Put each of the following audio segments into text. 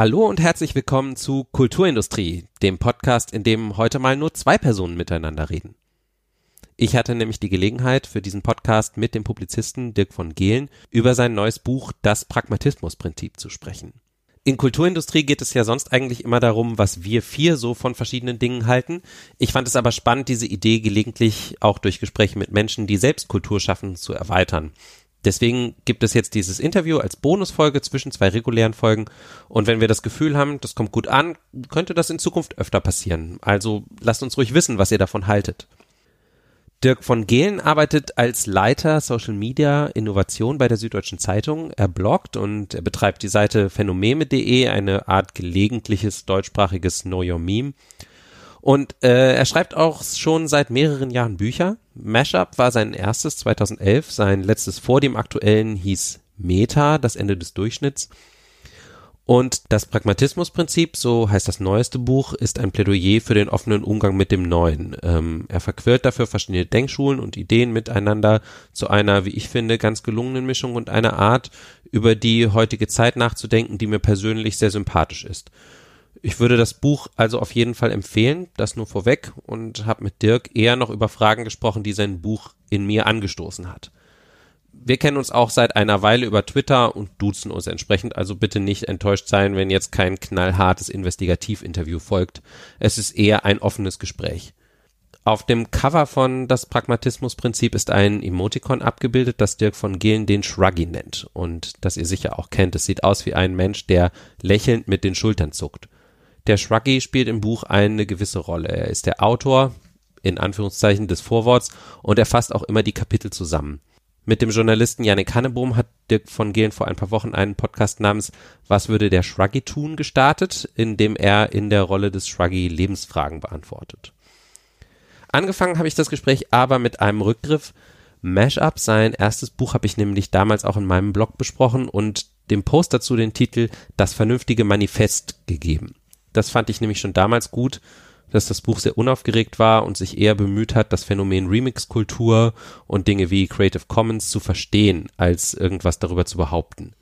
Hallo und herzlich willkommen zu Kulturindustrie, dem Podcast, in dem heute mal nur zwei Personen miteinander reden. Ich hatte nämlich die Gelegenheit, für diesen Podcast mit dem Publizisten Dirk von Gehlen über sein neues Buch Das Pragmatismusprinzip zu sprechen. In Kulturindustrie geht es ja sonst eigentlich immer darum, was wir vier so von verschiedenen Dingen halten. Ich fand es aber spannend, diese Idee gelegentlich auch durch Gespräche mit Menschen, die selbst Kultur schaffen, zu erweitern. Deswegen gibt es jetzt dieses Interview als Bonusfolge zwischen zwei regulären Folgen. Und wenn wir das Gefühl haben, das kommt gut an, könnte das in Zukunft öfter passieren. Also lasst uns ruhig wissen, was ihr davon haltet. Dirk von Gehlen arbeitet als Leiter Social Media Innovation bei der Süddeutschen Zeitung. Er bloggt und er betreibt die Seite phänomeme.de, eine Art gelegentliches deutschsprachiges Know Your Meme. Und äh, er schreibt auch schon seit mehreren Jahren Bücher. Mashup war sein erstes 2011, sein letztes vor dem aktuellen hieß Meta, das Ende des Durchschnitts. Und das Pragmatismusprinzip, so heißt das neueste Buch, ist ein Plädoyer für den offenen Umgang mit dem Neuen. Ähm, er verquirlt dafür verschiedene Denkschulen und Ideen miteinander zu einer, wie ich finde, ganz gelungenen Mischung und einer Art, über die heutige Zeit nachzudenken, die mir persönlich sehr sympathisch ist. Ich würde das Buch also auf jeden Fall empfehlen, das nur vorweg und habe mit Dirk eher noch über Fragen gesprochen, die sein Buch in mir angestoßen hat. Wir kennen uns auch seit einer Weile über Twitter und duzen uns entsprechend, also bitte nicht enttäuscht sein, wenn jetzt kein knallhartes Investigativinterview folgt. Es ist eher ein offenes Gespräch. Auf dem Cover von Das Pragmatismusprinzip ist ein Emoticon abgebildet, das Dirk von Gehlen den Shruggy nennt und das ihr sicher auch kennt. Es sieht aus wie ein Mensch, der lächelnd mit den Schultern zuckt. Der Shruggy spielt im Buch eine gewisse Rolle. Er ist der Autor, in Anführungszeichen, des Vorworts und er fasst auch immer die Kapitel zusammen. Mit dem Journalisten Yannick Hannebohm hat Dirk von Gehlen vor ein paar Wochen einen Podcast namens Was würde der Shruggy tun gestartet, in dem er in der Rolle des Shruggy Lebensfragen beantwortet. Angefangen habe ich das Gespräch aber mit einem Rückgriff. Mashup, sein erstes Buch habe ich nämlich damals auch in meinem Blog besprochen und dem Post dazu den Titel Das vernünftige Manifest gegeben. Das fand ich nämlich schon damals gut, dass das Buch sehr unaufgeregt war und sich eher bemüht hat, das Phänomen Remix-Kultur und Dinge wie Creative Commons zu verstehen, als irgendwas darüber zu behaupten.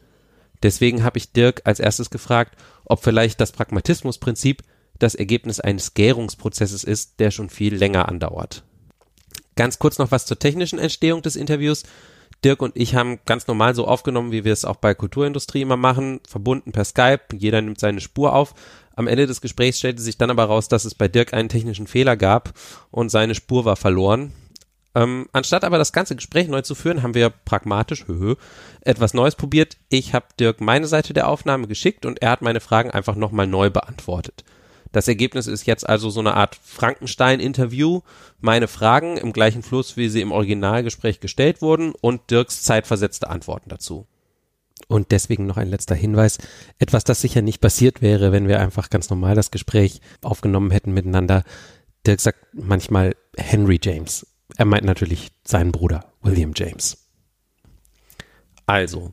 Deswegen habe ich Dirk als erstes gefragt, ob vielleicht das Pragmatismusprinzip das Ergebnis eines Gärungsprozesses ist, der schon viel länger andauert. Ganz kurz noch was zur technischen Entstehung des Interviews. Dirk und ich haben ganz normal so aufgenommen, wie wir es auch bei Kulturindustrie immer machen, verbunden per Skype, jeder nimmt seine Spur auf, am Ende des Gesprächs stellte sich dann aber raus, dass es bei Dirk einen technischen Fehler gab und seine Spur war verloren. Ähm, anstatt aber das ganze Gespräch neu zu führen, haben wir pragmatisch höhö, etwas Neues probiert. Ich habe Dirk meine Seite der Aufnahme geschickt und er hat meine Fragen einfach nochmal neu beantwortet. Das Ergebnis ist jetzt also so eine Art Frankenstein-Interview. Meine Fragen im gleichen Fluss, wie sie im Originalgespräch gestellt wurden und Dirks zeitversetzte Antworten dazu. Und deswegen noch ein letzter Hinweis. Etwas, das sicher nicht passiert wäre, wenn wir einfach ganz normal das Gespräch aufgenommen hätten miteinander. Dirk sagt manchmal Henry James. Er meint natürlich seinen Bruder William James. Also,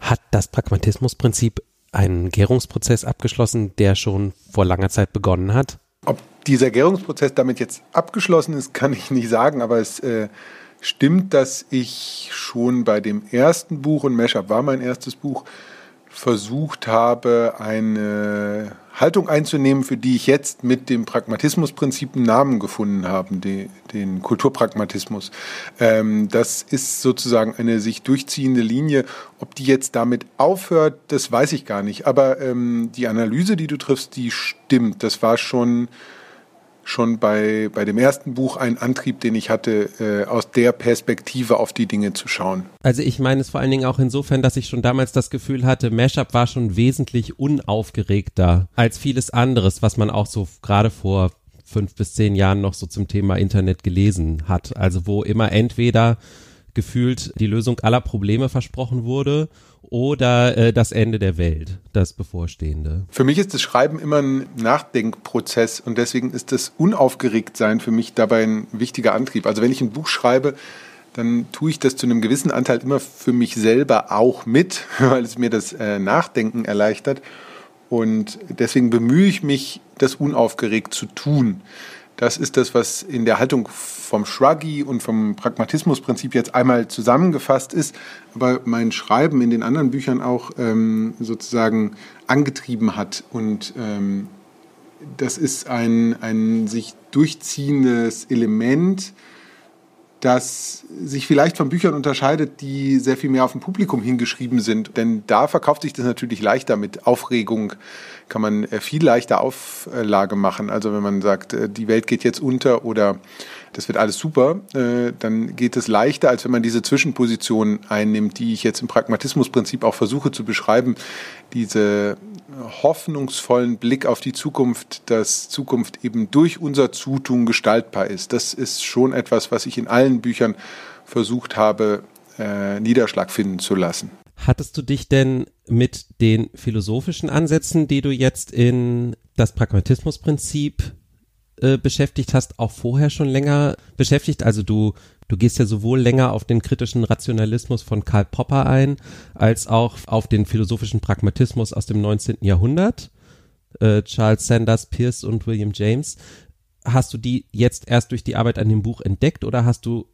hat das Pragmatismusprinzip einen Gärungsprozess abgeschlossen, der schon vor langer Zeit begonnen hat? Ob dieser Gärungsprozess damit jetzt abgeschlossen ist, kann ich nicht sagen, aber es äh, stimmt, dass ich schon bei dem ersten Buch, und Mashup war mein erstes Buch, versucht habe, eine Haltung einzunehmen, für die ich jetzt mit dem Pragmatismusprinzip einen Namen gefunden habe, den, Kulturpragmatismus. Ähm, das ist sozusagen eine sich durchziehende Linie. Ob die jetzt damit aufhört, das weiß ich gar nicht. Aber ähm, die Analyse, die du triffst, die stimmt. Das war schon schon bei, bei dem ersten Buch ein Antrieb, den ich hatte, äh, aus der Perspektive auf die Dinge zu schauen. Also ich meine es vor allen Dingen auch insofern, dass ich schon damals das Gefühl hatte, Mashup war schon wesentlich unaufgeregter als vieles anderes, was man auch so gerade vor fünf bis zehn Jahren noch so zum Thema Internet gelesen hat. Also wo immer entweder gefühlt die Lösung aller Probleme versprochen wurde oder äh, das Ende der Welt, das bevorstehende? Für mich ist das Schreiben immer ein Nachdenkprozess und deswegen ist das Unaufgeregtsein für mich dabei ein wichtiger Antrieb. Also wenn ich ein Buch schreibe, dann tue ich das zu einem gewissen Anteil immer für mich selber auch mit, weil es mir das äh, Nachdenken erleichtert. Und deswegen bemühe ich mich, das unaufgeregt zu tun. Das ist das, was in der Haltung vom Shruggy und vom Pragmatismusprinzip jetzt einmal zusammengefasst ist, aber mein Schreiben in den anderen Büchern auch ähm, sozusagen angetrieben hat. Und ähm, das ist ein, ein sich durchziehendes Element, das sich vielleicht von Büchern unterscheidet, die sehr viel mehr auf ein Publikum hingeschrieben sind. Denn da verkauft sich das natürlich leichter mit Aufregung, kann man äh, viel leichter Auflage machen. Also wenn man sagt, äh, die Welt geht jetzt unter oder das wird alles super, äh, dann geht es leichter, als wenn man diese Zwischenposition einnimmt, die ich jetzt im Pragmatismusprinzip auch versuche zu beschreiben. Diese hoffnungsvollen Blick auf die Zukunft, dass Zukunft eben durch unser Zutun gestaltbar ist. Das ist schon etwas, was ich in allen Büchern versucht habe, äh, Niederschlag finden zu lassen. Hattest du dich denn mit den philosophischen Ansätzen, die du jetzt in das Pragmatismusprinzip äh, beschäftigt hast, auch vorher schon länger beschäftigt? Also du Du gehst ja sowohl länger auf den kritischen Rationalismus von Karl Popper ein, als auch auf den philosophischen Pragmatismus aus dem 19. Jahrhundert. Äh, Charles Sanders, Pierce und William James. Hast du die jetzt erst durch die Arbeit an dem Buch entdeckt oder hast du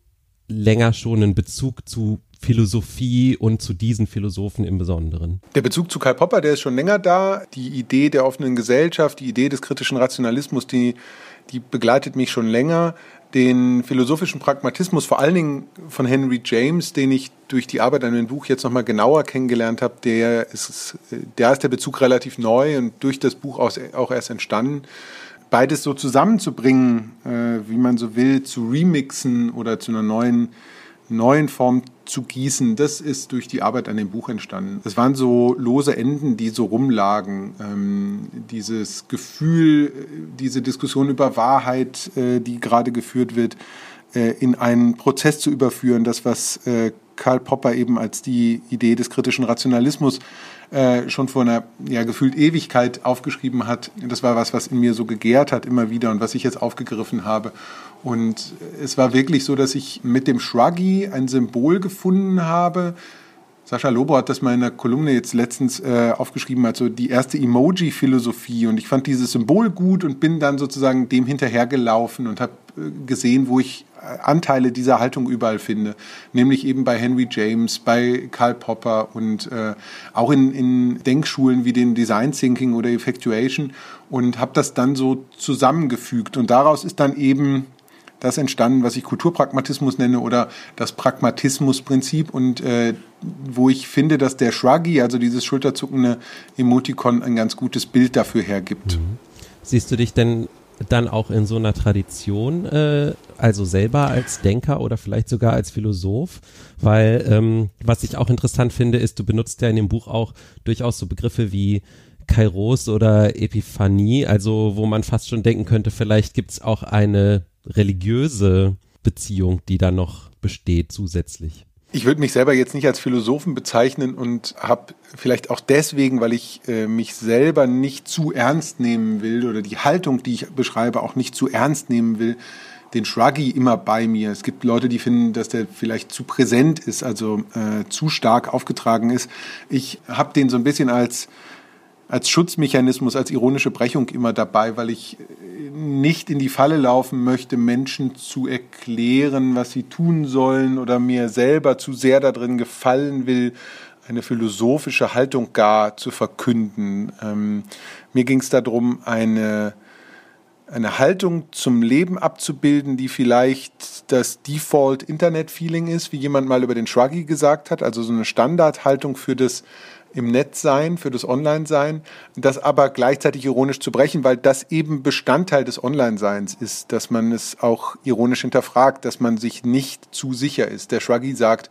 länger schon einen Bezug zu Philosophie und zu diesen Philosophen im Besonderen? Der Bezug zu Karl Popper, der ist schon länger da. Die Idee der offenen Gesellschaft, die Idee des kritischen Rationalismus, die, die begleitet mich schon länger den philosophischen Pragmatismus, vor allen Dingen von Henry James, den ich durch die Arbeit an dem Buch jetzt nochmal genauer kennengelernt habe, der ist, der ist der Bezug relativ neu und durch das Buch auch erst entstanden. Beides so zusammenzubringen, äh, wie man so will, zu remixen oder zu einer neuen neuen Form zu gießen, das ist durch die Arbeit an dem Buch entstanden. Es waren so lose Enden, die so rumlagen. Ähm, dieses Gefühl, diese Diskussion über Wahrheit, äh, die gerade geführt wird, äh, in einen Prozess zu überführen, das, was äh, Karl Popper eben als die Idee des kritischen Rationalismus äh, schon vor einer ja, gefühlt Ewigkeit aufgeschrieben hat. Das war was, was in mir so gegärt hat immer wieder und was ich jetzt aufgegriffen habe. Und es war wirklich so, dass ich mit dem Shruggy ein Symbol gefunden habe. Sascha Lobo hat das mal in einer Kolumne jetzt letztens äh, aufgeschrieben, also die erste Emoji-Philosophie. Und ich fand dieses Symbol gut und bin dann sozusagen dem hinterhergelaufen und habe äh, gesehen, wo ich äh, Anteile dieser Haltung überall finde. Nämlich eben bei Henry James, bei Karl Popper und äh, auch in, in Denkschulen wie den Design Thinking oder Effectuation und habe das dann so zusammengefügt. Und daraus ist dann eben das entstanden, was ich Kulturpragmatismus nenne oder das Pragmatismusprinzip und äh, wo ich finde, dass der Shruggy, also dieses schulterzuckende Emotikon, ein ganz gutes Bild dafür hergibt. Mhm. Siehst du dich denn dann auch in so einer Tradition, äh, also selber als Denker oder vielleicht sogar als Philosoph, weil ähm, was ich auch interessant finde, ist, du benutzt ja in dem Buch auch durchaus so Begriffe wie Kairos oder Epiphanie, also wo man fast schon denken könnte, vielleicht gibt es auch eine religiöse Beziehung, die da noch besteht zusätzlich. Ich würde mich selber jetzt nicht als Philosophen bezeichnen und habe vielleicht auch deswegen, weil ich äh, mich selber nicht zu ernst nehmen will oder die Haltung, die ich beschreibe, auch nicht zu ernst nehmen will, den Shruggy immer bei mir. Es gibt Leute, die finden, dass der vielleicht zu präsent ist, also äh, zu stark aufgetragen ist. Ich habe den so ein bisschen als als Schutzmechanismus, als ironische Brechung immer dabei, weil ich äh, nicht in die Falle laufen möchte, Menschen zu erklären, was sie tun sollen oder mir selber zu sehr darin gefallen will, eine philosophische Haltung gar zu verkünden. Ähm, mir ging es darum, eine, eine Haltung zum Leben abzubilden, die vielleicht das Default-Internet-Feeling ist, wie jemand mal über den Shruggy gesagt hat, also so eine Standardhaltung für das im Netz sein, für das Online-Sein, das aber gleichzeitig ironisch zu brechen, weil das eben Bestandteil des Online-Seins ist, dass man es auch ironisch hinterfragt, dass man sich nicht zu sicher ist. Der Shruggy sagt,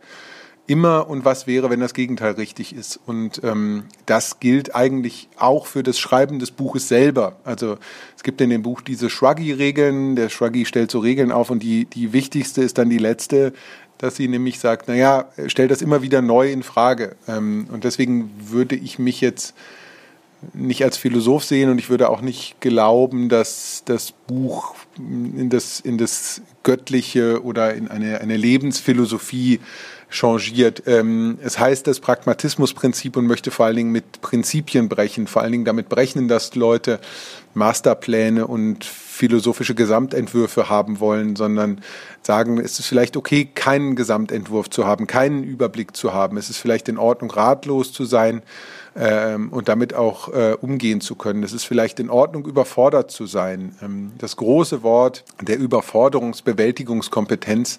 immer und was wäre, wenn das Gegenteil richtig ist. Und ähm, das gilt eigentlich auch für das Schreiben des Buches selber. Also es gibt in dem Buch diese Shruggy-Regeln. Der Shruggy stellt so Regeln auf und die, die wichtigste ist dann die letzte dass sie nämlich sagt, naja, stell das immer wieder neu in Frage. Ähm, und deswegen würde ich mich jetzt nicht als Philosoph sehen und ich würde auch nicht glauben, dass das Buch in das, in das Göttliche oder in eine, eine Lebensphilosophie changiert. Ähm, es heißt das Pragmatismusprinzip und möchte vor allen Dingen mit Prinzipien brechen, vor allen Dingen damit brechen, dass Leute Masterpläne und philosophische Gesamtentwürfe haben wollen, sondern sagen, es ist vielleicht okay, keinen Gesamtentwurf zu haben, keinen Überblick zu haben. Es ist vielleicht in Ordnung, ratlos zu sein ähm, und damit auch äh, umgehen zu können. Es ist vielleicht in Ordnung, überfordert zu sein. Ähm, das große Wort der Überforderungsbewältigungskompetenz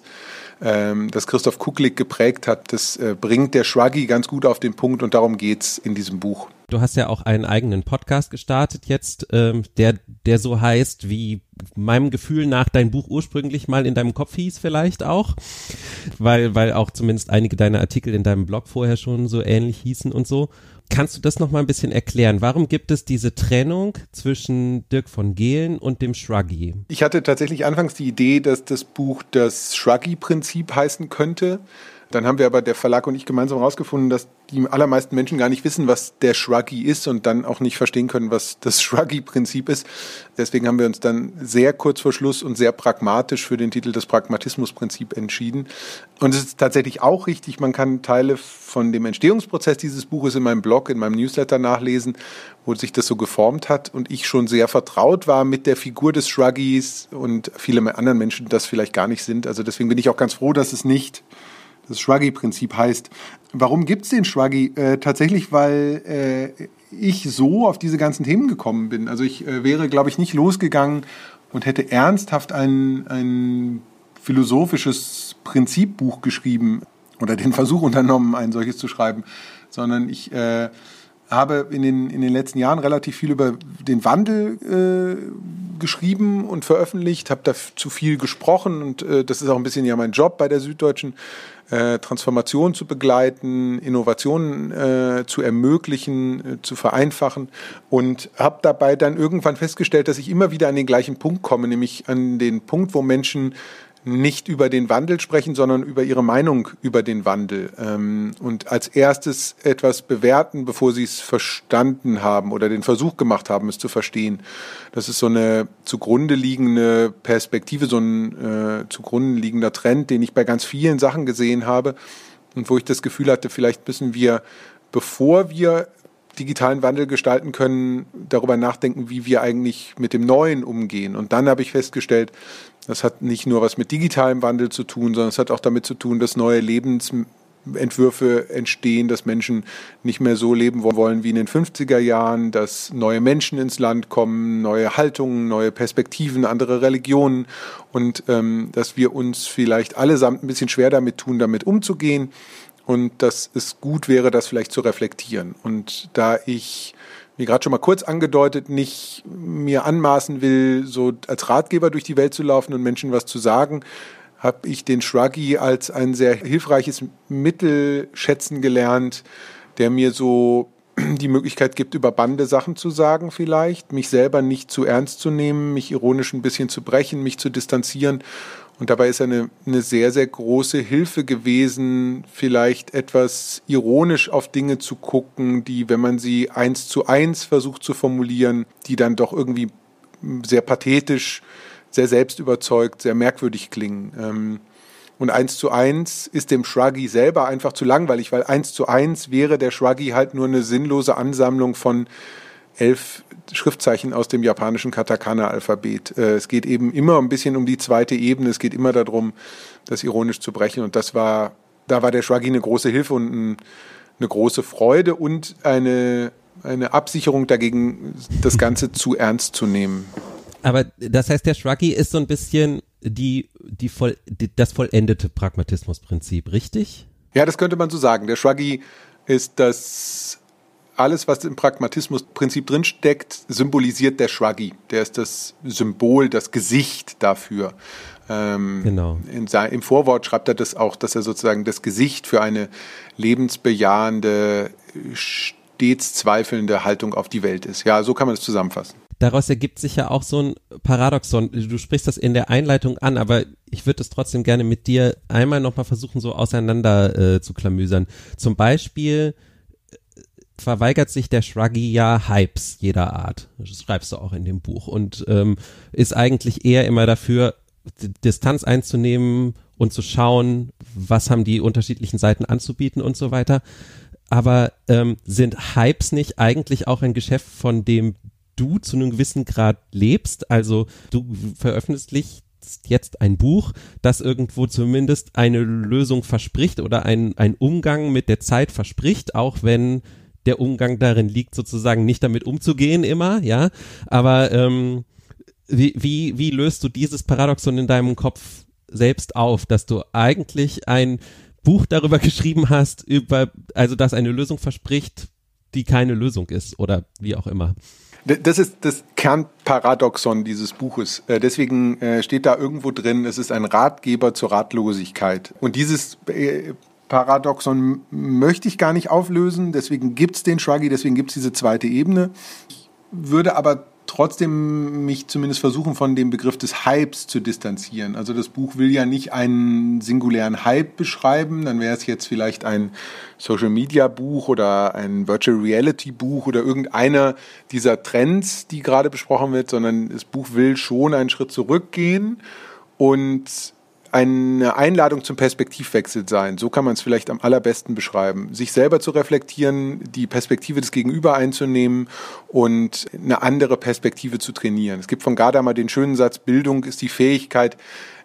ähm, das Christoph Kucklick geprägt hat, das äh, bringt der Shruggy ganz gut auf den Punkt und darum geht's in diesem Buch. Du hast ja auch einen eigenen Podcast gestartet jetzt, ähm, der, der so heißt, wie meinem Gefühl nach dein Buch ursprünglich mal in deinem Kopf hieß vielleicht auch, weil, weil auch zumindest einige deiner Artikel in deinem Blog vorher schon so ähnlich hießen und so. Kannst du das noch mal ein bisschen erklären? Warum gibt es diese Trennung zwischen Dirk von Gehlen und dem Shruggy? Ich hatte tatsächlich anfangs die Idee, dass das Buch das Shruggy-Prinzip heißen könnte. Dann haben wir aber der Verlag und ich gemeinsam herausgefunden, dass die allermeisten Menschen gar nicht wissen, was der Shruggy ist und dann auch nicht verstehen können, was das Shruggy-Prinzip ist. Deswegen haben wir uns dann sehr kurz vor Schluss und sehr pragmatisch für den Titel des Pragmatismus-Prinzip entschieden. Und es ist tatsächlich auch richtig, man kann Teile von dem Entstehungsprozess dieses Buches in meinem Blog, in meinem Newsletter nachlesen, wo sich das so geformt hat und ich schon sehr vertraut war mit der Figur des Shruggys und viele anderen Menschen das vielleicht gar nicht sind. Also deswegen bin ich auch ganz froh, dass es nicht das Shruggy-Prinzip heißt. Warum gibt es den Shruggy? Äh, tatsächlich, weil äh, ich so auf diese ganzen Themen gekommen bin. Also ich äh, wäre, glaube ich, nicht losgegangen und hätte ernsthaft ein, ein philosophisches Prinzipbuch geschrieben oder den Versuch unternommen, ein solches zu schreiben, sondern ich äh, habe in den, in den letzten Jahren relativ viel über den Wandel äh, geschrieben und veröffentlicht, habe dazu viel gesprochen und äh, das ist auch ein bisschen ja mein Job bei der Süddeutschen, äh, Transformation zu begleiten, Innovationen äh, zu ermöglichen, äh, zu vereinfachen. Und habe dabei dann irgendwann festgestellt, dass ich immer wieder an den gleichen Punkt komme, nämlich an den Punkt, wo Menschen nicht über den Wandel sprechen, sondern über ihre Meinung über den Wandel ähm, und als erstes etwas bewerten, bevor sie es verstanden haben oder den Versuch gemacht haben, es zu verstehen. Das ist so eine zugrunde liegende Perspektive, so ein äh, zugrunde liegender Trend, den ich bei ganz vielen Sachen gesehen habe und wo ich das Gefühl hatte, vielleicht müssen wir, bevor wir digitalen Wandel gestalten können, darüber nachdenken, wie wir eigentlich mit dem Neuen umgehen. Und dann habe ich festgestellt, das hat nicht nur was mit digitalem Wandel zu tun, sondern es hat auch damit zu tun, dass neue Lebensentwürfe entstehen, dass Menschen nicht mehr so leben wollen wie in den 50er Jahren, dass neue Menschen ins Land kommen, neue Haltungen, neue Perspektiven, andere Religionen und ähm, dass wir uns vielleicht allesamt ein bisschen schwer damit tun, damit umzugehen und dass es gut wäre, das vielleicht zu reflektieren. Und da ich, wie gerade schon mal kurz angedeutet, nicht mir anmaßen will, so als Ratgeber durch die Welt zu laufen und Menschen was zu sagen, habe ich den Shruggy als ein sehr hilfreiches Mittel schätzen gelernt, der mir so die Möglichkeit gibt, über Bande Sachen zu sagen vielleicht, mich selber nicht zu ernst zu nehmen, mich ironisch ein bisschen zu brechen, mich zu distanzieren und dabei ist er eine, eine sehr, sehr große Hilfe gewesen, vielleicht etwas ironisch auf Dinge zu gucken, die, wenn man sie eins zu eins versucht zu formulieren, die dann doch irgendwie sehr pathetisch, sehr selbstüberzeugt, sehr merkwürdig klingen. Ähm, und eins zu eins ist dem Shruggy selber einfach zu langweilig, weil eins zu eins wäre der Shruggy halt nur eine sinnlose Ansammlung von elf Schriftzeichen aus dem japanischen Katakana-Alphabet. Äh, es geht eben immer ein bisschen um die zweite Ebene. Es geht immer darum, das ironisch zu brechen. Und das war, da war der Schwagi eine große Hilfe und ein, eine große Freude und eine, eine Absicherung dagegen, das Ganze zu ernst zu nehmen. Aber das heißt, der Shruggy ist so ein bisschen die, die, voll, die das vollendete Pragmatismusprinzip, richtig? Ja, das könnte man so sagen. Der Shruggy ist das alles, was im Pragmatismusprinzip drinsteckt, symbolisiert der Shruggy. Der ist das Symbol, das Gesicht dafür. Ähm, genau. In, Im Vorwort schreibt er das auch, dass er sozusagen das Gesicht für eine lebensbejahende, stets zweifelnde Haltung auf die Welt ist. Ja, so kann man es zusammenfassen. Daraus ergibt sich ja auch so ein Paradoxon. Du sprichst das in der Einleitung an, aber ich würde es trotzdem gerne mit dir einmal nochmal versuchen, so auseinander äh, zu klamüsern. Zum Beispiel verweigert sich der Shruggy ja Hypes jeder Art. Das schreibst du auch in dem Buch. Und ähm, ist eigentlich eher immer dafür, Distanz einzunehmen und zu schauen, was haben die unterschiedlichen Seiten anzubieten und so weiter. Aber ähm, sind Hypes nicht eigentlich auch ein Geschäft, von dem du zu einem gewissen Grad lebst. Also du veröffentlichst jetzt ein Buch, das irgendwo zumindest eine Lösung verspricht oder ein, ein Umgang mit der Zeit verspricht, auch wenn der Umgang darin liegt, sozusagen nicht damit umzugehen immer, ja. Aber ähm, wie, wie, wie löst du dieses Paradoxon in deinem Kopf selbst auf, dass du eigentlich ein Buch darüber geschrieben hast, über, also dass eine Lösung verspricht, die keine Lösung ist oder wie auch immer? Das ist das Kernparadoxon dieses Buches. Äh, deswegen äh, steht da irgendwo drin, es ist ein Ratgeber zur Ratlosigkeit. Und dieses äh, Paradoxon möchte ich gar nicht auflösen, deswegen gibt es den Shruggy, deswegen gibt es diese zweite Ebene. Ich würde aber trotzdem mich zumindest versuchen, von dem Begriff des Hypes zu distanzieren. Also das Buch will ja nicht einen singulären Hype beschreiben, dann wäre es jetzt vielleicht ein Social Media Buch oder ein Virtual Reality Buch oder irgendeiner dieser Trends, die gerade besprochen wird, sondern das Buch will schon einen Schritt zurückgehen und eine Einladung zum Perspektivwechsel sein. So kann man es vielleicht am allerbesten beschreiben. Sich selber zu reflektieren, die Perspektive des Gegenüber einzunehmen und eine andere Perspektive zu trainieren. Es gibt von Gadamer den schönen Satz, Bildung ist die Fähigkeit,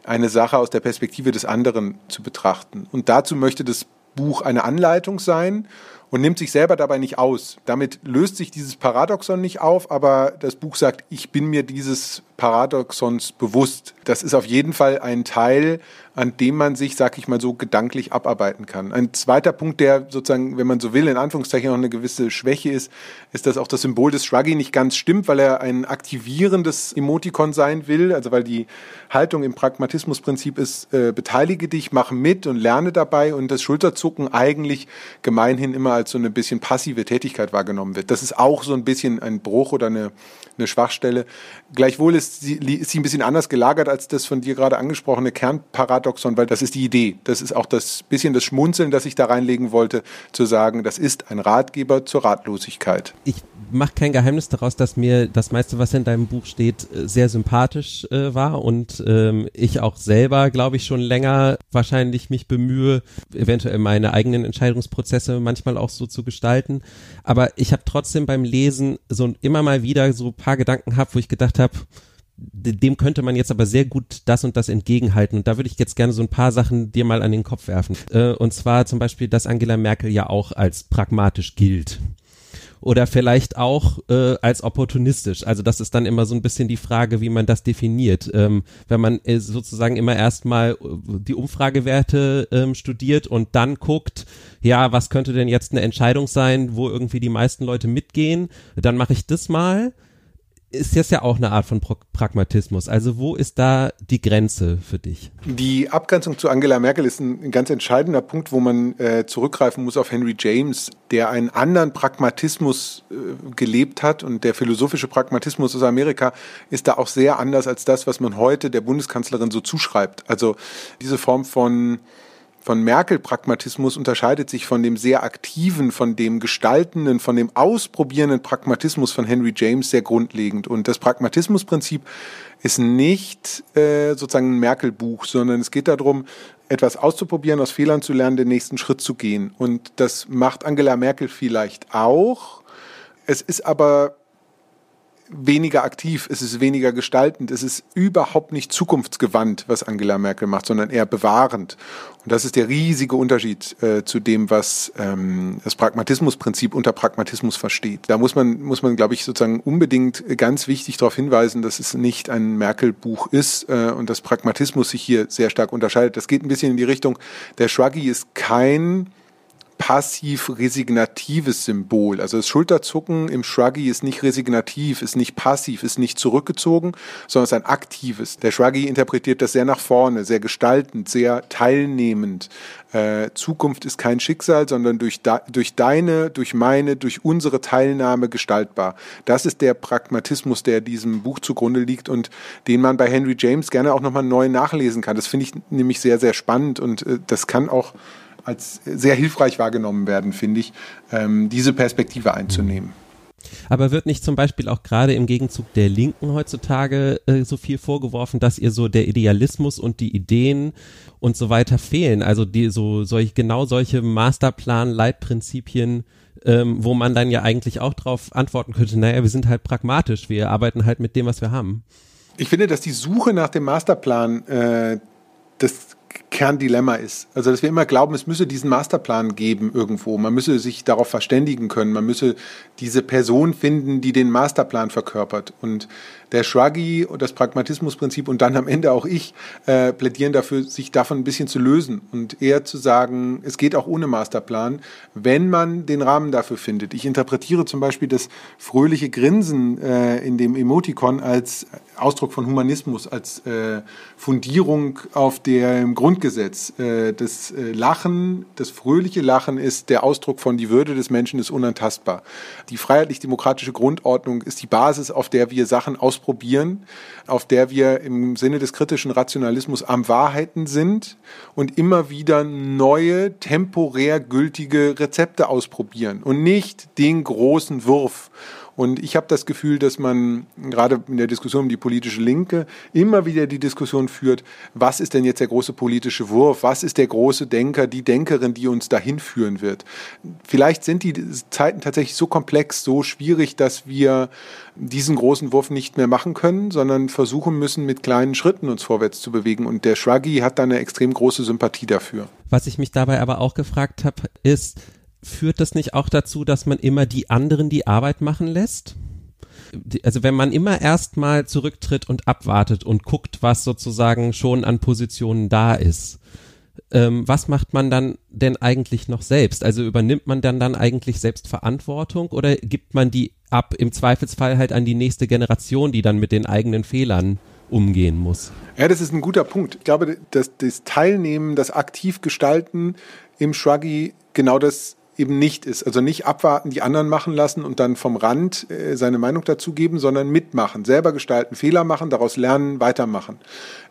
eine Sache aus der Perspektive des anderen zu betrachten. Und dazu möchte das Buch eine Anleitung sein und nimmt sich selber dabei nicht aus. Damit löst sich dieses Paradoxon nicht auf, aber das Buch sagt, ich bin mir dieses Paradoxons bewusst. Das ist auf jeden Fall ein Teil, an dem man sich, sag ich mal so, gedanklich abarbeiten kann. Ein zweiter Punkt, der sozusagen, wenn man so will, in Anführungszeichen noch eine gewisse Schwäche ist, ist, dass auch das Symbol des Shruggy nicht ganz stimmt, weil er ein aktivierendes Emotikon sein will, also weil die Haltung im Pragmatismusprinzip ist, äh, beteilige dich, mach mit und lerne dabei und das Schulterzucken eigentlich gemeinhin immer als so eine bisschen passive Tätigkeit wahrgenommen wird. Das ist auch so ein bisschen ein Bruch oder eine, eine Schwachstelle. Gleichwohl ist sie, ist sie ein bisschen anders gelagert als das von dir gerade angesprochene Kernparadoxon, weil das ist die Idee. Das ist auch das bisschen das Schmunzeln, das ich da reinlegen wollte, zu sagen, das ist ein Ratgeber zur Ratlosigkeit. Ich mache kein Geheimnis daraus, dass mir das meiste, was in deinem Buch steht, sehr sympathisch äh, war und ähm, ich auch selber, glaube ich, schon länger wahrscheinlich mich bemühe, eventuell meine eigenen Entscheidungsprozesse manchmal auch so zu gestalten. Aber ich habe trotzdem beim Lesen so immer mal wieder so paar Gedanken gehabt, wo ich gedacht habe, dem könnte man jetzt aber sehr gut das und das entgegenhalten. Und da würde ich jetzt gerne so ein paar Sachen dir mal an den Kopf werfen. Äh, und zwar zum Beispiel, dass Angela Merkel ja auch als pragmatisch gilt oder vielleicht auch äh, als opportunistisch. Also das ist dann immer so ein bisschen die Frage, wie man das definiert. Ähm, wenn man äh, sozusagen immer erstmal äh, die Umfragewerte ähm, studiert und dann guckt, ja, was könnte denn jetzt eine Entscheidung sein, wo irgendwie die meisten Leute mitgehen, dann mache ich das mal ist das ja auch eine Art von Pragmatismus. Also wo ist da die Grenze für dich? Die Abgrenzung zu Angela Merkel ist ein, ganz entscheidender Punkt, wo man äh, zurückgreifen muss auf Henry James, der einen anderen Pragmatismus äh, gelebt hat und der philosophische Pragmatismus aus Amerika ist da auch sehr anders als das, was man heute der Bundeskanzlerin so zuschreibt. Also diese Form von von Merkel-Pragmatismus unterscheidet sich von dem sehr aktiven, von dem gestaltenden, von dem ausprobierenden Pragmatismus von Henry James sehr grundlegend. Und das Pragmatismusprinzip ist nicht äh, sozusagen ein Merkel-Buch, sondern es geht darum, etwas auszuprobieren, aus Fehlern zu lernen, den nächsten Schritt zu gehen. Und das macht Angela Merkel vielleicht auch. Es ist aber weniger aktiv, es ist weniger gestaltend, es ist überhaupt nicht zukunftsgewandt, was Angela Merkel macht, sondern eher bewahrend. Und das ist der riesige Unterschied äh, zu dem, was ähm, das Pragmatismusprinzip unter Pragmatismus versteht. Da muss man, muss man, glaube ich, sozusagen unbedingt ganz wichtig darauf hinweisen, dass es nicht ein Merkel-Buch ist äh, und dass Pragmatismus sich hier sehr stark unterscheidet. Das geht ein bisschen in die Richtung, der Shruggy ist kein passiv-resignatives Symbol. Also das Schulterzucken im Shruggy ist nicht resignativ, ist nicht passiv, ist nicht zurückgezogen, sondern ist ein aktives. Der Shruggy interpretiert das sehr nach vorne, sehr gestaltend, sehr teilnehmend. Äh, Zukunft ist kein Schicksal, sondern durch, durch deine, durch meine, durch unsere Teilnahme gestaltbar. Das ist der Pragmatismus, der diesem Buch zugrunde liegt und den man bei Henry James gerne auch nochmal neu nachlesen kann. Das finde ich nämlich sehr, sehr spannend und äh, das kann auch als sehr hilfreich wahrgenommen werden, finde ich, ähm, diese Perspektive einzunehmen. Aber wird nicht zum Beispiel auch gerade im Gegenzug der Linken heutzutage äh, so viel vorgeworfen, dass ihr so der Idealismus und die Ideen und so weiter fehlen? Also die so solch, genau solche Masterplan-Leitprinzipien ähm, wo man dann ja eigentlich auch darauf antworten könnte, naja, wir sind halt pragmatisch, wir arbeiten halt mit dem, was wir haben. Ich finde, dass die Suche nach dem Masterplan äh, das Kerndilemma ist. Also, dass wir immer glauben, es müsse diesen Masterplan geben irgendwo. Man müsse sich darauf verständigen können. Man müsse diese Person finden, die den Masterplan verkörpert. Und der Shruggy und das Pragmatismusprinzip und dann am Ende auch ich äh, plädieren dafür, sich davon ein bisschen zu lösen und eher zu sagen, es geht auch ohne Masterplan, wenn man den Rahmen dafür findet. Ich interpretiere zum Beispiel das fröhliche Grinsen äh, in dem Emoticon als Ausdruck von Humanismus, als äh, Fundierung auf dem Grundgesetz. Äh, das äh, Lachen, das fröhliche Lachen ist der Ausdruck von die Würde des Menschen ist unantastbar. Die freiheitlich-demokratische Grundordnung ist die Basis, auf der wir Sachen ausprobieren ausprobieren, auf der wir im Sinne des kritischen Rationalismus am Wahrheiten sind und immer wieder neue, temporär gültige Rezepte ausprobieren und nicht den großen Wurf. Und ich habe das Gefühl, dass man gerade in der Diskussion um die politische Linke immer wieder die Diskussion führt, was ist denn jetzt der große politische Wurf? Was ist der große Denker, die Denkerin, die uns dahin führen wird? Vielleicht sind die Zeiten tatsächlich so komplex, so schwierig, dass wir diesen großen Wurf nicht mehr machen können, sondern versuchen müssen, mit kleinen Schritten uns vorwärts zu bewegen. Und der Shruggy hat da eine extrem große Sympathie dafür. Was ich mich dabei aber auch gefragt habe, ist, führt das nicht auch dazu, dass man immer die anderen die Arbeit machen lässt? Also wenn man immer erstmal zurücktritt und abwartet und guckt, was sozusagen schon an Positionen da ist, ähm, was macht man dann denn eigentlich noch selbst? Also übernimmt man dann dann eigentlich selbst Verantwortung oder gibt man die ab im Zweifelsfall halt an die nächste Generation, die dann mit den eigenen Fehlern umgehen muss? Ja, das ist ein guter Punkt. Ich glaube, dass das Teilnehmen, das aktiv gestalten im Shruggy genau das eben nicht ist. Also nicht abwarten, die anderen machen lassen und dann vom Rand äh, seine Meinung dazu geben, sondern mitmachen, selber gestalten, Fehler machen, daraus lernen, weitermachen.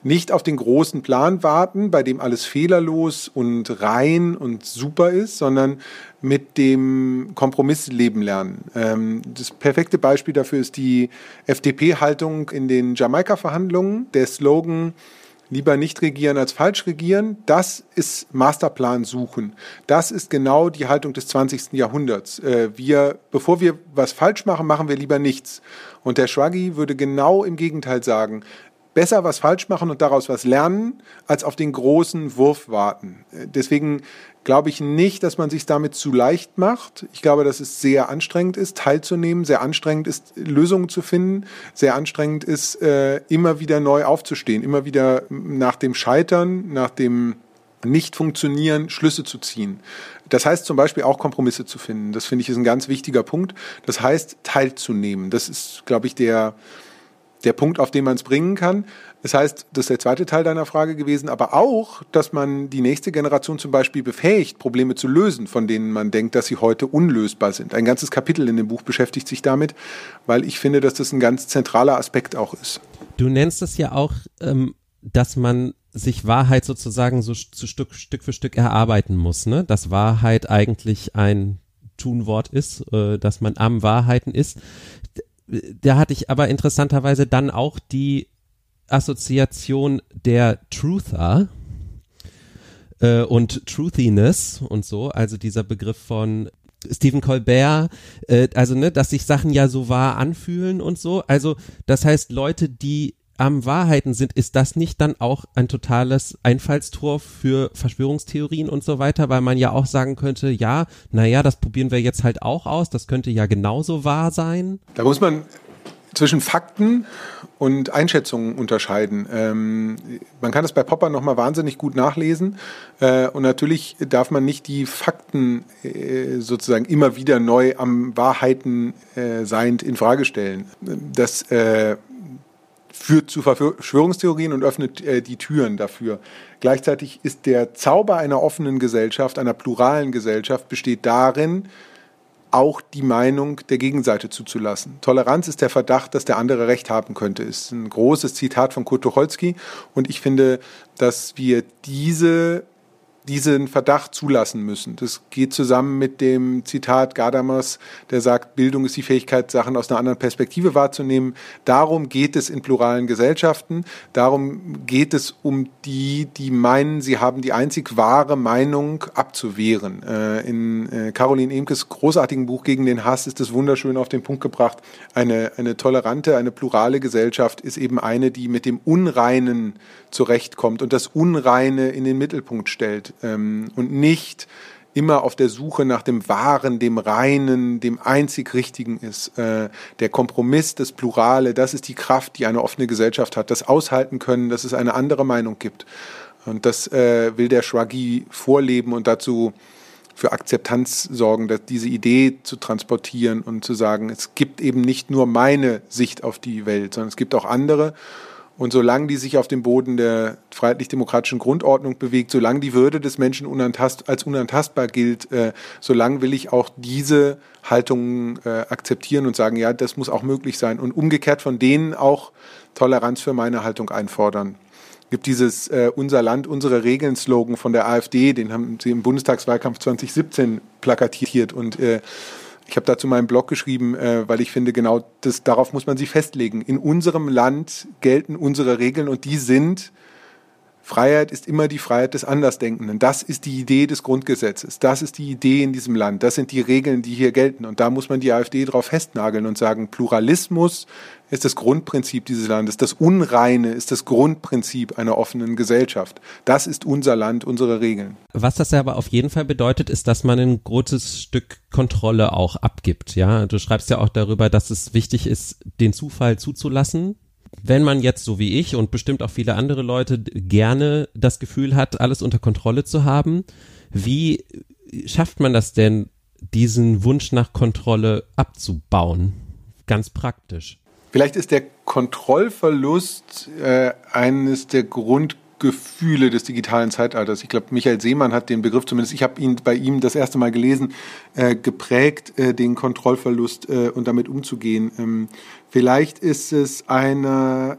Nicht auf den großen Plan warten, bei dem alles fehlerlos und rein und super ist, sondern mit dem Kompromiss leben lernen. Ähm, das perfekte Beispiel dafür ist die FDP-Haltung in den Jamaika-Verhandlungen. Der Slogan, lieber nicht regieren als falsch regieren, das ist Masterplan suchen. Das ist genau die Haltung des 20. Jahrhunderts. Äh, wir, bevor wir was falsch machen, machen wir lieber nichts. Und der Shruggy würde genau im Gegenteil sagen, besser was falsch machen und daraus was lernen, als auf den großen Wurf warten. Äh, deswegen glaube ich nicht, dass man sich damit zu leicht macht. Ich glaube, dass es sehr anstrengend ist, teilzunehmen, sehr anstrengend ist, Lösungen zu finden, sehr anstrengend ist, äh, immer wieder neu aufzustehen, immer wieder nach dem Scheitern, nach dem Nicht-Funktionieren Schlüsse zu ziehen. Das heißt zum Beispiel auch Kompromisse zu finden. Das finde ich ist ein ganz wichtiger Punkt. Das heißt, teilzunehmen. Das ist, glaube ich, der, der Punkt, auf den man es bringen kann. Das heißt, das ist der zweite Teil deiner Frage gewesen, aber auch, dass man die nächste Generation zum Beispiel befähigt, Probleme zu lösen, von denen man denkt, dass sie heute unlösbar sind. Ein ganzes Kapitel in dem Buch beschäftigt sich damit, weil ich finde, dass das ein ganz zentraler Aspekt auch ist. Du nennst es ja auch, ähm, dass man sich Wahrheit sozusagen so zu Stück, Stück für Stück erarbeiten muss, ne? Dass Wahrheit eigentlich ein Tunwort ist, äh, dass man am Wahrheiten ist. Da hatte ich aber interessanterweise dann auch die Assoziation der Truther äh, und Truthiness und so, also dieser Begriff von Stephen Colbert, äh, also ne, dass sich Sachen ja so wahr anfühlen und so. Also das heißt, Leute, die am Wahrheiten sind, ist das nicht dann auch ein totales Einfallstor für Verschwörungstheorien und so weiter, weil man ja auch sagen könnte, ja, naja, das probieren wir jetzt halt auch aus, das könnte ja genauso wahr sein. Da muss man zwischen Fakten und Einschätzungen unterscheiden. Ähm, man kann das bei Popper nochmal wahnsinnig gut nachlesen. Äh, und natürlich darf man nicht die Fakten äh, sozusagen immer wieder neu am Wahrheiten äh, seiend in Frage stellen. Das äh, führt zu Verschwörungstheorien und öffnet äh, die Türen dafür. Gleichzeitig ist der Zauber einer offenen Gesellschaft, einer pluralen Gesellschaft, besteht darin, auch die Meinung der Gegenseite zuzulassen. Toleranz ist der Verdacht, dass der andere Recht haben könnte, ist ein großes Zitat von Kurt Tucholsky. Und ich finde, dass wir diese diesen Verdacht zulassen müssen. Das geht zusammen mit dem Zitat Gadamas, der sagt, Bildung ist die Fähigkeit, Sachen aus einer anderen Perspektive wahrzunehmen. Darum geht es in pluralen Gesellschaften. Darum geht es um die, die meinen, sie haben die einzig wahre Meinung abzuwehren. Äh, in äh, Caroline Emkes großartigen Buch Gegen den Hass ist es wunderschön auf den Punkt gebracht. Eine, eine tolerante, eine plurale Gesellschaft ist eben eine, die mit dem Unreinen zurechtkommt und das Unreine in den Mittelpunkt stellt und nicht immer auf der Suche nach dem Wahren, dem Reinen, dem einzig Richtigen ist. Äh, der Kompromiss, das Plurale, das ist die Kraft, die eine offene Gesellschaft hat. Das aushalten können, dass es eine andere Meinung gibt. Und das äh, will der Schwaggi vorleben und dazu für Akzeptanz sorgen, dass diese Idee zu transportieren und zu sagen, es gibt eben nicht nur meine Sicht auf die Welt, sondern es gibt auch andere. Und solange die sich auf dem Boden der freiheitlich-demokratischen Grundordnung bewegt, solange die Würde des Menschen unantast, als unantastbar gilt, äh, solange will ich auch diese Haltungen äh, akzeptieren und sagen, ja, das muss auch möglich sein. Und umgekehrt von denen auch Toleranz für meine Haltung einfordern gibt dieses äh, Unser Land, unsere Regeln-Slogan von der AfD, den haben sie im Bundestagswahlkampf 2017 plakatiert und äh, ich habe dazu meinen Blog geschrieben, äh, weil ich finde, genau das, darauf muss man sich festlegen. In unserem Land gelten unsere Regeln und die sind, Freiheit ist immer die Freiheit des Andersdenkenden. Das ist die Idee des Grundgesetzes. Das ist die Idee in diesem Land. Das sind die Regeln, die hier gelten. Und da muss man die AfD drauf festnageln und sagen, Pluralismus ist das Grundprinzip dieses Landes. Das Unreine ist das Grundprinzip einer offenen Gesellschaft. Das ist unser Land, unsere Regeln. Was das aber auf jeden Fall bedeutet, ist, dass man ein großes Stück Kontrolle auch abgibt. Ja, du schreibst ja auch darüber, dass es wichtig ist, den Zufall zuzulassen. Wenn man jetzt so wie ich und bestimmt auch viele andere Leute gerne das Gefühl hat, alles unter Kontrolle zu haben, wie schafft man das denn, diesen Wunsch nach Kontrolle abzubauen? Ganz praktisch. Vielleicht ist der Kontrollverlust äh, eines der Grundgefühle des digitalen Zeitalters. Ich glaube, Michael Seemann hat den Begriff, zumindest ich habe ihn bei ihm das erste Mal gelesen, äh, geprägt, äh, den Kontrollverlust äh, und damit umzugehen. Ähm, vielleicht ist es eine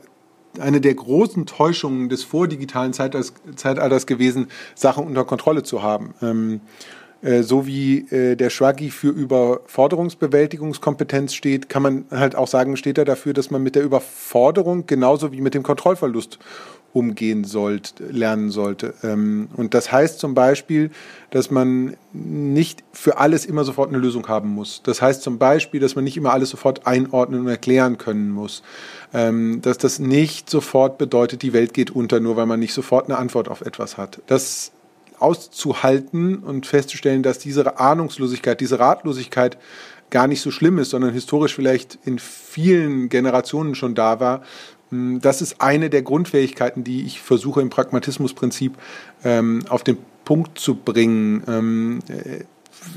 eine der großen Täuschungen des vordigitalen Zeitalters, Zeitalters gewesen, Sachen unter Kontrolle zu haben. Ähm, äh, so wie äh, der Schwaggi für Überforderungsbewältigungskompetenz steht, kann man halt auch sagen, steht er dafür, dass man mit der Überforderung genauso wie mit dem Kontrollverlust umgehen sollte, lernen sollte. Ähm, und das heißt zum Beispiel, dass man nicht für alles immer sofort eine Lösung haben muss. Das heißt zum Beispiel, dass man nicht immer alles sofort einordnen und erklären können muss. Ähm, dass das nicht sofort bedeutet, die Welt geht unter, nur weil man nicht sofort eine Antwort auf etwas hat. Das auszuhalten und festzustellen, dass diese Ahnungslosigkeit, diese Ratlosigkeit gar nicht so schlimm ist, sondern historisch vielleicht in vielen Generationen schon da war. Hm, das ist eine der Grundfähigkeiten, die ich versuche im Pragmatismusprinzip ähm, auf den Punkt zu bringen. Ähm, äh,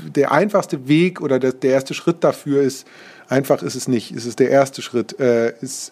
der einfachste Weg oder der, der, erste Schritt dafür ist, einfach ist es nicht, es ist der erste Schritt, äh, ist,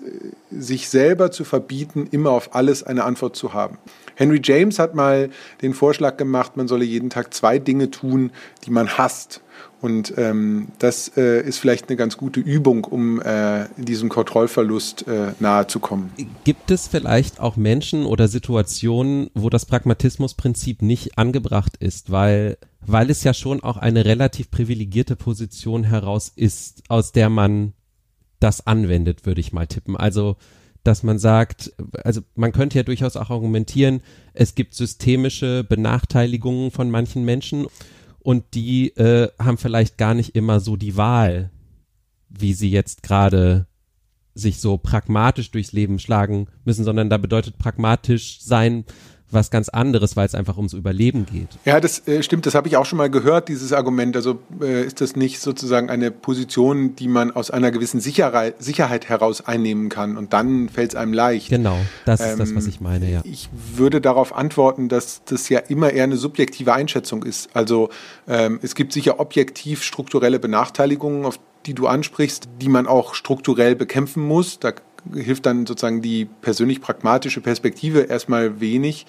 sich selber zu verbieten, immer auf alles eine Antwort zu haben. Henry James hat mal den Vorschlag gemacht, man solle jeden Tag zwei Dinge tun, die man hasst. Und ähm, das äh, ist vielleicht eine ganz gute Übung, um äh, diesem Kontrollverlust äh, nahe zu kommen. Gibt es vielleicht auch Menschen oder Situationen, wo das Pragmatismusprinzip nicht angebracht ist, weil, weil es ja schon auch eine relativ privilegierte Position heraus ist, aus der man das anwendet, würde ich mal tippen. Also dass man sagt, also man könnte ja durchaus auch argumentieren, es gibt systemische Benachteiligungen von manchen Menschen und die äh, haben vielleicht gar nicht immer so die Wahl, wie sie jetzt gerade sich so pragmatisch durchs Leben schlagen müssen, sondern da bedeutet pragmatisch sein, was ganz anderes, weil es einfach ums Überleben geht. Ja, das äh, stimmt, das habe ich auch schon mal gehört, dieses Argument. Also äh, ist das nicht sozusagen eine Position, die man aus einer gewissen Sicherheit, Sicherheit heraus einnehmen kann und dann fällt es einem leicht. Genau, das ist ähm, das, was ich meine, ja. Ich würde darauf antworten, dass das ja immer eher eine subjektive Einschätzung ist. Also ähm, es gibt sicher objektiv strukturelle Benachteiligungen, auf die du ansprichst, die man auch strukturell bekämpfen muss. Da hilft dann sozusagen die persönlich pragmatische Perspektive erstmal wenig.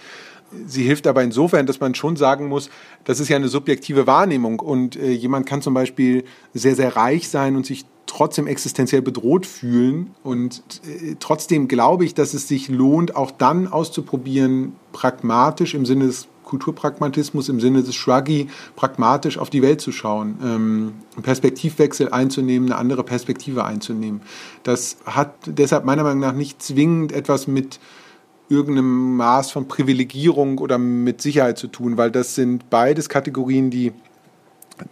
Sie hilft aber insofern, dass man schon sagen muss, das ist ja eine subjektive Wahrnehmung und äh, jemand kann zum Beispiel sehr, sehr reich sein und sich trotzdem existenziell bedroht fühlen. Und äh, trotzdem glaube ich, dass es sich lohnt, auch dann auszuprobieren, pragmatisch im Sinne des Kulturpragmatismus im Sinne des Shruggy, pragmatisch auf die Welt zu schauen, ähm, einen Perspektivwechsel einzunehmen, eine andere Perspektive einzunehmen. Das hat deshalb meiner Meinung nach nicht zwingend etwas mit irgendeinem Maß von Privilegierung oder mit Sicherheit zu tun, weil das sind beides Kategorien, die,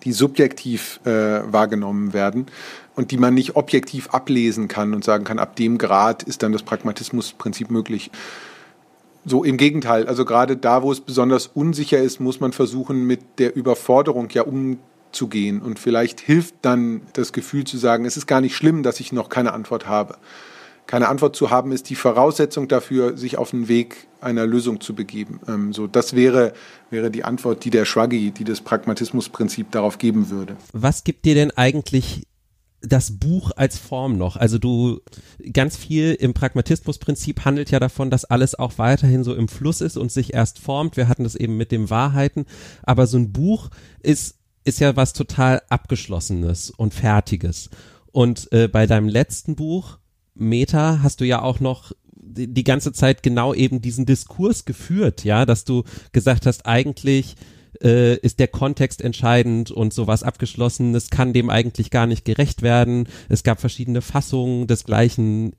die subjektiv äh, wahrgenommen werden und die man nicht objektiv ablesen kann und sagen kann, ab dem Grad ist dann das Pragmatismusprinzip möglich. So im Gegenteil, also gerade da, wo es besonders unsicher ist, muss man versuchen, mit der Überforderung ja umzugehen. Und vielleicht hilft dann das Gefühl zu sagen, es ist gar nicht schlimm, dass ich noch keine Antwort habe. Keine Antwort zu haben, ist die Voraussetzung dafür, sich auf den Weg einer Lösung zu begeben. Ähm, so, das wäre, wäre die Antwort, die der Schwaggi, die das Pragmatismusprinzip darauf geben würde. Was gibt dir denn eigentlich das Buch als Form noch. Also du ganz viel im Pragmatismusprinzip handelt ja davon, dass alles auch weiterhin so im Fluss ist und sich erst formt. Wir hatten das eben mit dem Wahrheiten, aber so ein Buch ist ist ja was total abgeschlossenes und fertiges. Und äh, bei deinem letzten Buch Meta hast du ja auch noch die, die ganze Zeit genau eben diesen Diskurs geführt, ja, dass du gesagt hast, eigentlich äh, ist der Kontext entscheidend und sowas abgeschlossenes kann dem eigentlich gar nicht gerecht werden. Es gab verschiedene Fassungen des gleichen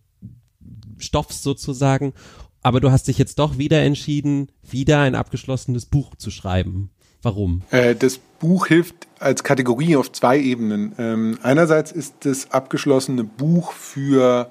Stoffs sozusagen. Aber du hast dich jetzt doch wieder entschieden, wieder ein abgeschlossenes Buch zu schreiben. Warum? Äh, das Buch hilft als Kategorie auf zwei Ebenen. Ähm, einerseits ist das abgeschlossene Buch für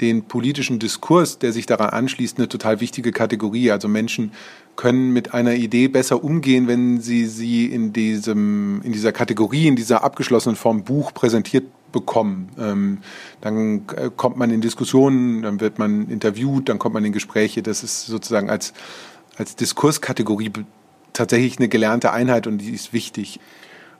den politischen Diskurs, der sich daran anschließt, eine total wichtige Kategorie. Also Menschen können mit einer Idee besser umgehen, wenn sie sie in diesem, in dieser Kategorie, in dieser abgeschlossenen Form Buch präsentiert bekommen. Ähm, dann äh, kommt man in Diskussionen, dann wird man interviewt, dann kommt man in Gespräche. Das ist sozusagen als, als Diskurskategorie tatsächlich eine gelernte Einheit und die ist wichtig.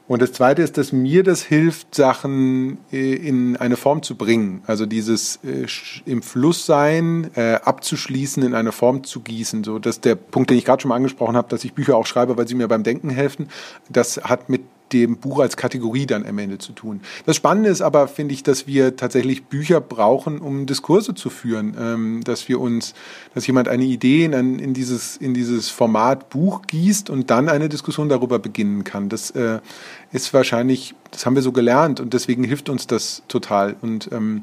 Und das Zweite ist, dass mir das hilft, Sachen äh, in eine Form zu bringen. Also dieses äh, im Fluss sein, äh, abzuschließen, in eine Form zu gießen. So, dass der Punkt, den ich gerade schon mal angesprochen habe, dass ich Bücher auch schreibe, weil sie mir beim Denken helfen, das hat mit dem Buch als Kategorie dann am Ende zu tun. Das Spannende ist aber, finde ich, dass wir tatsächlich Bücher brauchen, um Diskurse zu führen, ähm, dass wir uns, dass jemand eine Idee in, ein, in, dieses, in dieses Format Buch gießt und dann eine Diskussion darüber beginnen kann. Das äh, ist wahrscheinlich, das haben wir so gelernt und deswegen hilft uns das total und ähm,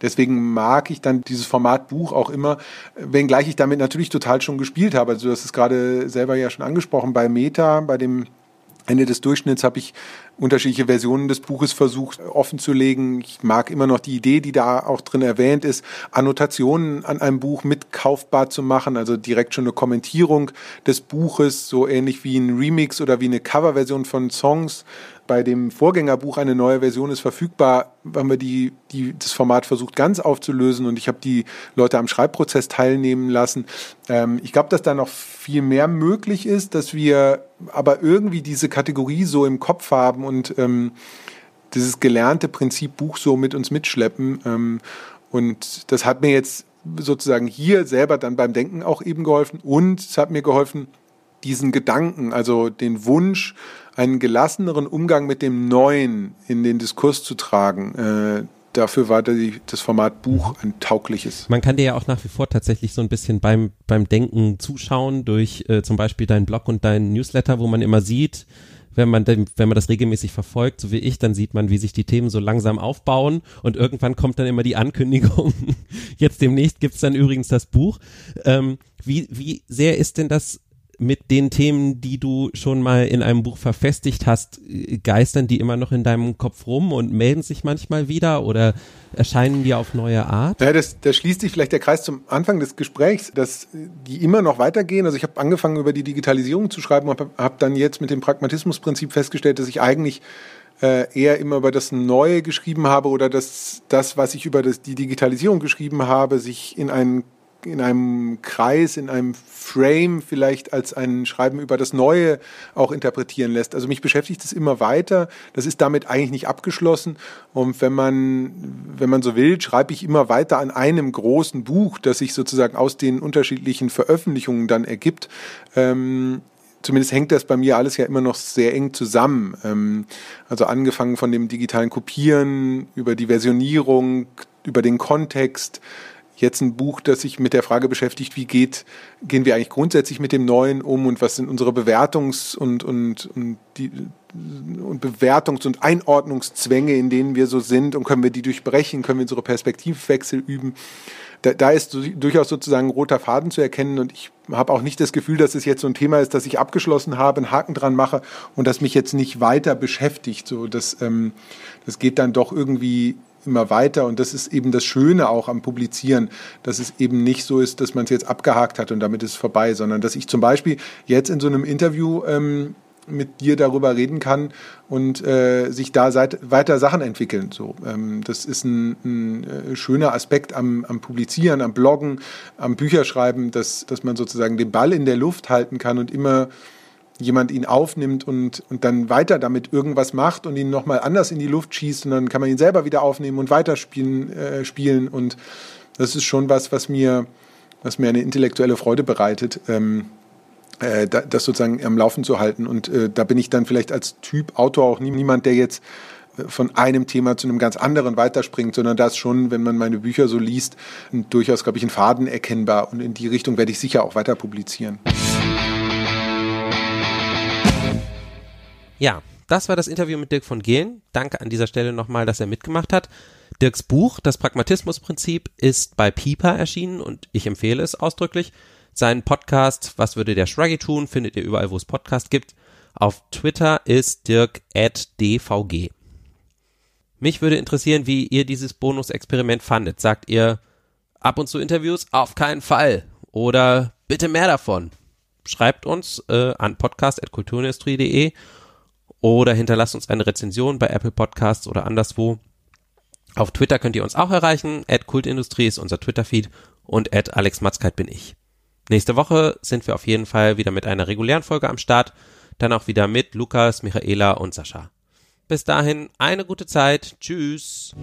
Deswegen mag ich dann dieses Format Buch auch immer, wenngleich ich damit natürlich total schon gespielt habe. Also du hast es gerade selber ja schon angesprochen bei Meta, bei dem Ende des Durchschnitts habe ich unterschiedliche Versionen des Buches versucht offen zu legen. Ich mag immer noch die Idee, die da auch drin erwähnt ist, Annotationen an einem Buch mitkaufbar zu machen, also direkt schon eine Kommentierung des Buches, so ähnlich wie ein Remix oder wie eine Coverversion von Songs bei dem Vorgängerbuch eine neue Version ist verfügbar, haben wir die, die, das Format versucht ganz aufzulösen und ich habe die Leute am Schreibprozess teilnehmen lassen. Ähm, ich glaube, dass da noch viel mehr möglich ist, dass wir aber irgendwie diese Kategorie so im Kopf haben und ähm, dieses gelernte Prinzip Buch so mit uns mitschleppen. Ähm, und das hat mir jetzt sozusagen hier selber dann beim Denken auch eben geholfen und es hat mir geholfen, diesen Gedanken, also den Wunsch, einen gelasseneren Umgang mit dem Neuen in den Diskurs zu tragen. Äh, dafür war das Format Buch ein taugliches. Man kann dir ja auch nach wie vor tatsächlich so ein bisschen beim, beim Denken zuschauen durch äh, zum Beispiel deinen Blog und deinen Newsletter, wo man immer sieht, wenn man, wenn man das regelmäßig verfolgt, so wie ich, dann sieht man, wie sich die Themen so langsam aufbauen und irgendwann kommt dann immer die Ankündigung, jetzt demnächst gibt's dann übrigens das Buch. Ähm, wie, wie sehr ist denn das mit den Themen, die du schon mal in einem Buch verfestigt hast, geistern die immer noch in deinem Kopf rum und melden sich manchmal wieder oder erscheinen die auf neue Art? Ja, das, da schließt sich vielleicht der Kreis zum Anfang des Gesprächs, dass die immer noch weitergehen. Also ich habe angefangen über die Digitalisierung zu schreiben und habe hab dann jetzt mit dem Pragmatismusprinzip festgestellt, dass ich eigentlich äh, eher immer über das Neue geschrieben habe oder dass das, was ich über das, die Digitalisierung geschrieben habe, sich in einen in einem Kreis, in einem Frame vielleicht als ein Schreiben über das Neue auch interpretieren lässt. Also mich beschäftigt es immer weiter. Das ist damit eigentlich nicht abgeschlossen. Und wenn man, wenn man so will, schreibe ich immer weiter an einem großen Buch, das sich sozusagen aus den unterschiedlichen Veröffentlichungen dann ergibt. Ähm, zumindest hängt das bei mir alles ja immer noch sehr eng zusammen. Ähm, also angefangen von dem digitalen Kopieren über die Versionierung, über den Kontext, jetzt ein Buch, das sich mit der Frage beschäftigt, wie geht, gehen wir eigentlich grundsätzlich mit dem Neuen um und was sind unsere Bewertungs- und, und, und, die, und Bewertungs- und Einordnungszwänge, in denen wir so sind und können wir die durchbrechen, können wir unsere Perspektivwechsel üben. Da, da ist durchaus sozusagen ein roter Faden zu erkennen und ich habe auch nicht das Gefühl, dass es jetzt so ein Thema ist, das ich abgeschlossen habe, einen Haken dran mache und das mich jetzt nicht weiter beschäftigt. So, das, ähm, das geht dann doch irgendwie immer weiter. Und das ist eben das Schöne auch am Publizieren, dass es eben nicht so ist, dass man es jetzt abgehakt hat und damit ist es vorbei, sondern dass ich zum Beispiel jetzt in so einem Interview ähm, mit dir darüber reden kann und äh, sich da seit, weiter Sachen entwickeln. So, ähm, das ist ein, ein äh, schöner Aspekt am, am Publizieren, am Bloggen, am Bücherschreiben, dass, dass man sozusagen den Ball in der Luft halten kann und immer jemand ihn aufnimmt und, und dann weiter damit irgendwas macht und ihn nochmal anders in die Luft schießt und dann kann man ihn selber wieder aufnehmen und weiterspielen äh, spielen. Und das ist schon was, was mir, was mir eine intellektuelle Freude bereitet, ähm, äh, das sozusagen am Laufen zu halten. Und äh, da bin ich dann vielleicht als Typ Autor auch nie, niemand, der jetzt äh, von einem Thema zu einem ganz anderen weiterspringt, sondern das schon, wenn man meine Bücher so liest, durchaus, glaube ich, ein Faden erkennbar. Und in die Richtung werde ich sicher auch weiter publizieren. Ja, das war das Interview mit Dirk von Gehlen. Danke an dieser Stelle nochmal, dass er mitgemacht hat. Dirks Buch, das Pragmatismusprinzip, ist bei Pipa erschienen und ich empfehle es ausdrücklich. Seinen Podcast, Was würde der Shruggy tun, findet ihr überall, wo es Podcast gibt. Auf Twitter ist Dirk at dvg. Mich würde interessieren, wie ihr dieses Bonusexperiment fandet. Sagt ihr ab und zu Interviews? Auf keinen Fall. Oder bitte mehr davon. Schreibt uns äh, an podcast.kulturindustrie.de oder hinterlasst uns eine Rezension bei Apple Podcasts oder anderswo. Auf Twitter könnt ihr uns auch erreichen. At Kultindustrie ist unser Twitter-Feed und at Alex Matzkeit bin ich. Nächste Woche sind wir auf jeden Fall wieder mit einer regulären Folge am Start. Dann auch wieder mit Lukas, Michaela und Sascha. Bis dahin eine gute Zeit. Tschüss.